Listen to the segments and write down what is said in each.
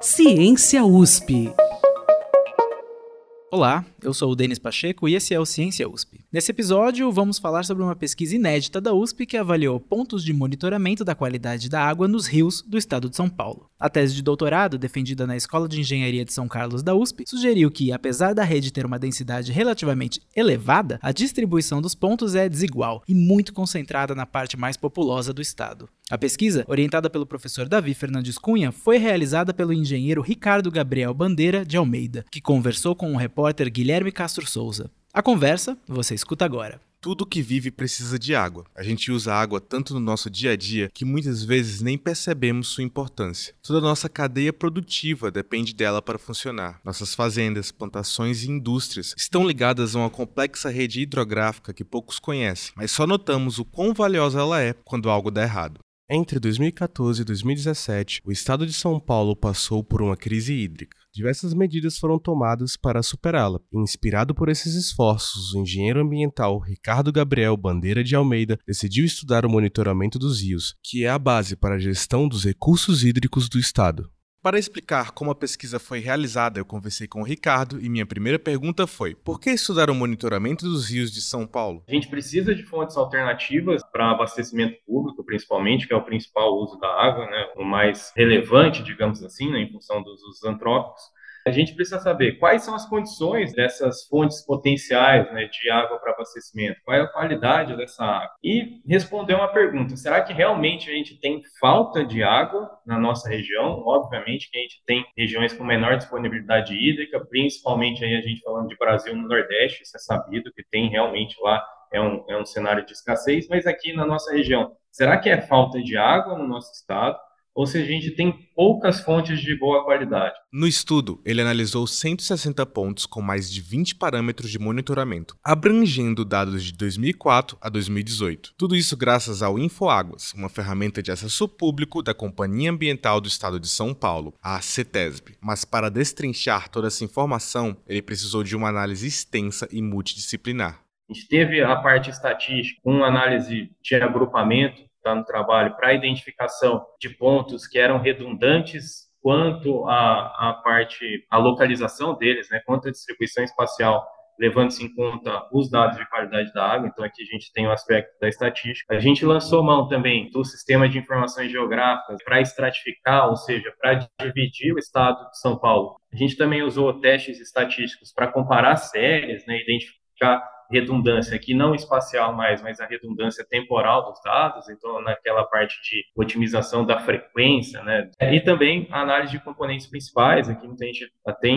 Ciência USP. Olá, eu sou o Denis Pacheco e esse é o Ciência USP. Nesse episódio, vamos falar sobre uma pesquisa inédita da USP que avaliou pontos de monitoramento da qualidade da água nos rios do estado de São Paulo. A tese de doutorado, defendida na Escola de Engenharia de São Carlos da USP, sugeriu que, apesar da rede ter uma densidade relativamente elevada, a distribuição dos pontos é desigual e muito concentrada na parte mais populosa do estado. A pesquisa, orientada pelo professor Davi Fernandes Cunha, foi realizada pelo engenheiro Ricardo Gabriel Bandeira de Almeida, que conversou com o repórter Guilherme Castro Souza. A conversa você escuta agora. Tudo que vive precisa de água. A gente usa água tanto no nosso dia a dia que muitas vezes nem percebemos sua importância. Toda a nossa cadeia produtiva depende dela para funcionar. Nossas fazendas, plantações e indústrias estão ligadas a uma complexa rede hidrográfica que poucos conhecem, mas só notamos o quão valiosa ela é quando algo dá errado. Entre 2014 e 2017, o estado de São Paulo passou por uma crise hídrica. Diversas medidas foram tomadas para superá-la. Inspirado por esses esforços, o engenheiro ambiental Ricardo Gabriel Bandeira de Almeida decidiu estudar o monitoramento dos rios, que é a base para a gestão dos recursos hídricos do estado. Para explicar como a pesquisa foi realizada, eu conversei com o Ricardo e minha primeira pergunta foi: por que estudar o monitoramento dos rios de São Paulo? A gente precisa de fontes alternativas para abastecimento público, principalmente, que é o principal uso da água, né, o mais relevante, digamos assim, né, em função dos usos antrópicos. A gente precisa saber quais são as condições dessas fontes potenciais né, de água para abastecimento, qual é a qualidade dessa água. E responder uma pergunta: será que realmente a gente tem falta de água na nossa região? Obviamente que a gente tem regiões com menor disponibilidade hídrica, principalmente aí a gente falando de Brasil no Nordeste, isso é sabido que tem realmente lá é um, é um cenário de escassez, mas aqui na nossa região, será que é falta de água no nosso estado? Ou se a gente tem poucas fontes de boa qualidade. No estudo, ele analisou 160 pontos com mais de 20 parâmetros de monitoramento, abrangendo dados de 2004 a 2018. Tudo isso graças ao InfoAguas, uma ferramenta de acesso público da Companhia Ambiental do Estado de São Paulo, a CETESB. Mas para destrinchar toda essa informação, ele precisou de uma análise extensa e multidisciplinar. A gente teve a parte estatística, com análise de agrupamento, está no trabalho para identificação de pontos que eram redundantes quanto à, parte, a localização deles, né, quanto à distribuição espacial, levando-se em conta os dados de qualidade da água. Então, aqui a gente tem o aspecto da estatística. A gente lançou mão também do sistema de informações geográficas para estratificar, ou seja, para dividir o estado de São Paulo. A gente também usou testes estatísticos para comparar séries, né, identificar redundância aqui, não espacial mais, mas a redundância temporal dos dados, então naquela parte de otimização da frequência, né? E também a análise de componentes principais, aqui muita gente até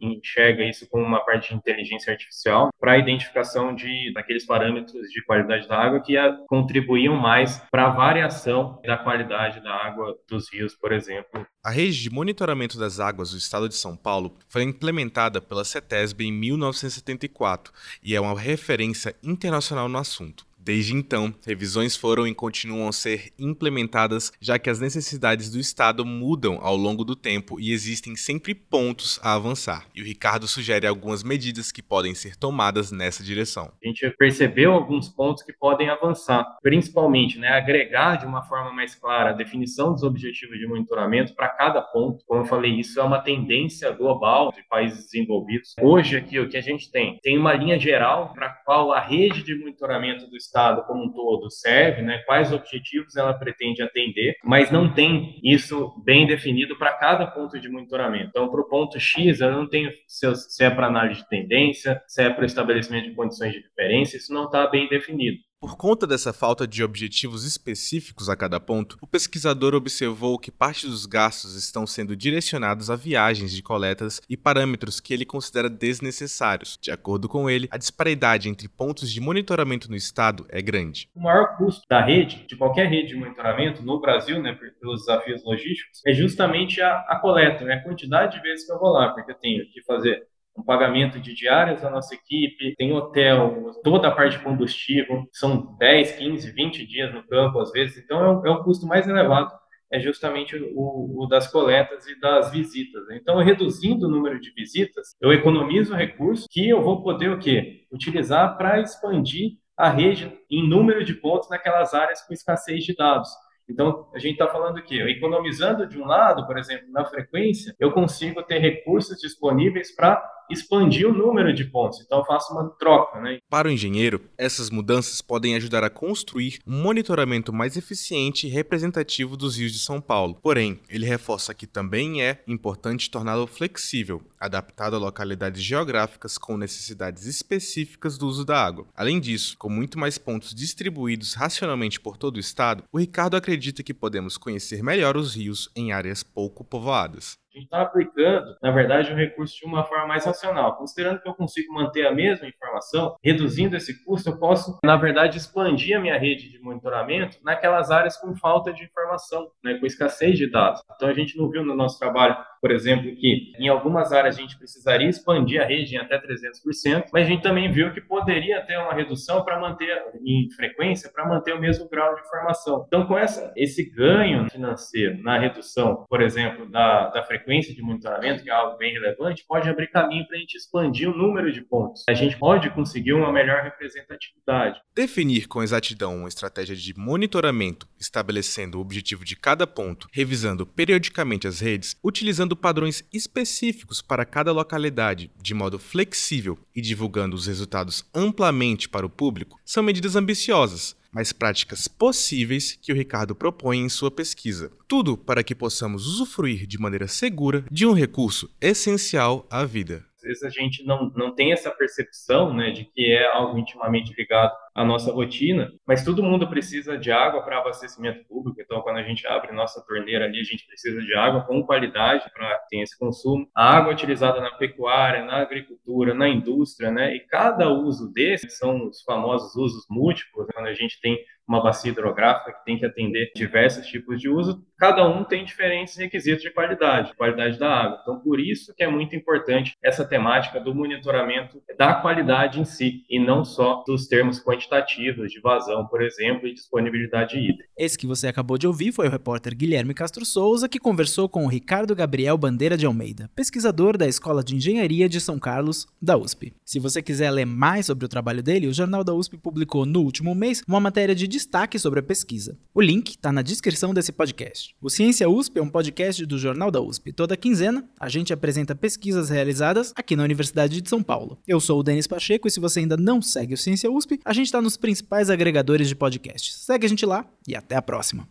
enxerga isso como uma parte de inteligência artificial para a identificação de daqueles parâmetros de qualidade da água que contribuíam mais para a variação da qualidade da água dos rios, por exemplo. A rede de monitoramento das águas do estado de São Paulo foi implementada pela CETESB em 1974 e é uma referência internacional no assunto. Desde então, revisões foram e continuam a ser implementadas, já que as necessidades do Estado mudam ao longo do tempo e existem sempre pontos a avançar. E o Ricardo sugere algumas medidas que podem ser tomadas nessa direção. A gente percebeu alguns pontos que podem avançar, principalmente né, agregar de uma forma mais clara a definição dos objetivos de monitoramento para cada ponto. Como eu falei, isso é uma tendência global de países desenvolvidos. Hoje, aqui, o que a gente tem? Tem uma linha geral para qual a rede de monitoramento do Estado Estado como um todo serve, né, quais objetivos ela pretende atender, mas não tem isso bem definido para cada ponto de monitoramento. Então, para o ponto X, eu não tenho se é para análise de tendência, se é para estabelecimento de condições de referência, isso não está bem definido. Por conta dessa falta de objetivos específicos a cada ponto, o pesquisador observou que parte dos gastos estão sendo direcionados a viagens de coletas e parâmetros que ele considera desnecessários. De acordo com ele, a disparidade entre pontos de monitoramento no estado é grande. O maior custo da rede, de qualquer rede de monitoramento no Brasil, né, pelos desafios logísticos, é justamente a, a coleta, né, a quantidade de vezes que eu vou lá, porque eu tenho que fazer um pagamento de diárias da nossa equipe, tem hotel, toda a parte de combustível, são 10, 15, 20 dias no campo às vezes, então é o, é o custo mais elevado, é justamente o, o, das coletas e das visitas. Então, reduzindo o número de visitas, eu economizo recursos que eu vou poder o quê? Utilizar para expandir a rede em número de pontos naquelas áreas com escassez de dados. Então, a gente está falando aqui, economizando de um lado, por exemplo, na frequência, eu consigo ter recursos disponíveis para expandir o número de pontos. Então, eu faço uma troca. Né? Para o engenheiro, essas mudanças podem ajudar a construir um monitoramento mais eficiente e representativo dos rios de São Paulo. Porém, ele reforça que também é importante torná-lo flexível, adaptado a localidades geográficas com necessidades específicas do uso da água. Além disso, com muito mais pontos distribuídos racionalmente por todo o estado, o Ricardo acredita que podemos conhecer melhor os rios em áreas pouco povoadas. A gente está aplicando, na verdade, o recurso de uma forma mais racional. Considerando que eu consigo manter a mesma informação, reduzindo esse custo, eu posso, na verdade, expandir a minha rede de monitoramento naquelas áreas com falta de informação, né, com escassez de dados. Então, a gente não viu no nosso trabalho, por exemplo, que em algumas áreas a gente precisaria expandir a rede em até 300%, mas a gente também viu que poderia ter uma redução para manter em frequência, para manter o mesmo grau de informação. Então, com essa, esse ganho financeiro na redução, por exemplo, da, da frequência de monitoramento, que é algo bem relevante, pode abrir caminho para a gente expandir o número de pontos. A gente pode conseguir uma melhor representatividade. Definir com exatidão uma estratégia de monitoramento, estabelecendo o objetivo de cada ponto, revisando periodicamente as redes, utilizando padrões específicos para cada localidade de modo flexível e divulgando os resultados amplamente para o público, são medidas ambiciosas mas práticas possíveis que o Ricardo propõe em sua pesquisa. Tudo para que possamos usufruir de maneira segura de um recurso essencial à vida vezes a gente não, não tem essa percepção né, de que é algo intimamente ligado à nossa rotina, mas todo mundo precisa de água para abastecimento público, então quando a gente abre nossa torneira ali, a gente precisa de água com qualidade para ter esse consumo. A água utilizada na pecuária, na agricultura, na indústria, né, e cada uso desses são os famosos usos múltiplos, né, quando a gente tem uma bacia hidrográfica que tem que atender diversos tipos de uso, cada um tem diferentes requisitos de qualidade, qualidade da água. Então, por isso que é muito importante essa temática do monitoramento da qualidade em si, e não só dos termos quantitativos de vazão, por exemplo, e disponibilidade hídrica. Esse que você acabou de ouvir foi o repórter Guilherme Castro Souza, que conversou com o Ricardo Gabriel Bandeira de Almeida, pesquisador da Escola de Engenharia de São Carlos, da USP. Se você quiser ler mais sobre o trabalho dele, o Jornal da USP publicou no último mês uma matéria de destaque sobre a pesquisa. O link está na descrição desse podcast. O Ciência USP é um podcast do Jornal da USP. Toda quinzena, a gente apresenta pesquisas realizadas aqui na Universidade de São Paulo. Eu sou o Denis Pacheco e se você ainda não segue o Ciência USP, a gente está nos principais agregadores de podcasts. Segue a gente lá e até a próxima.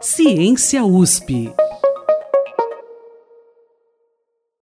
Ciência USP.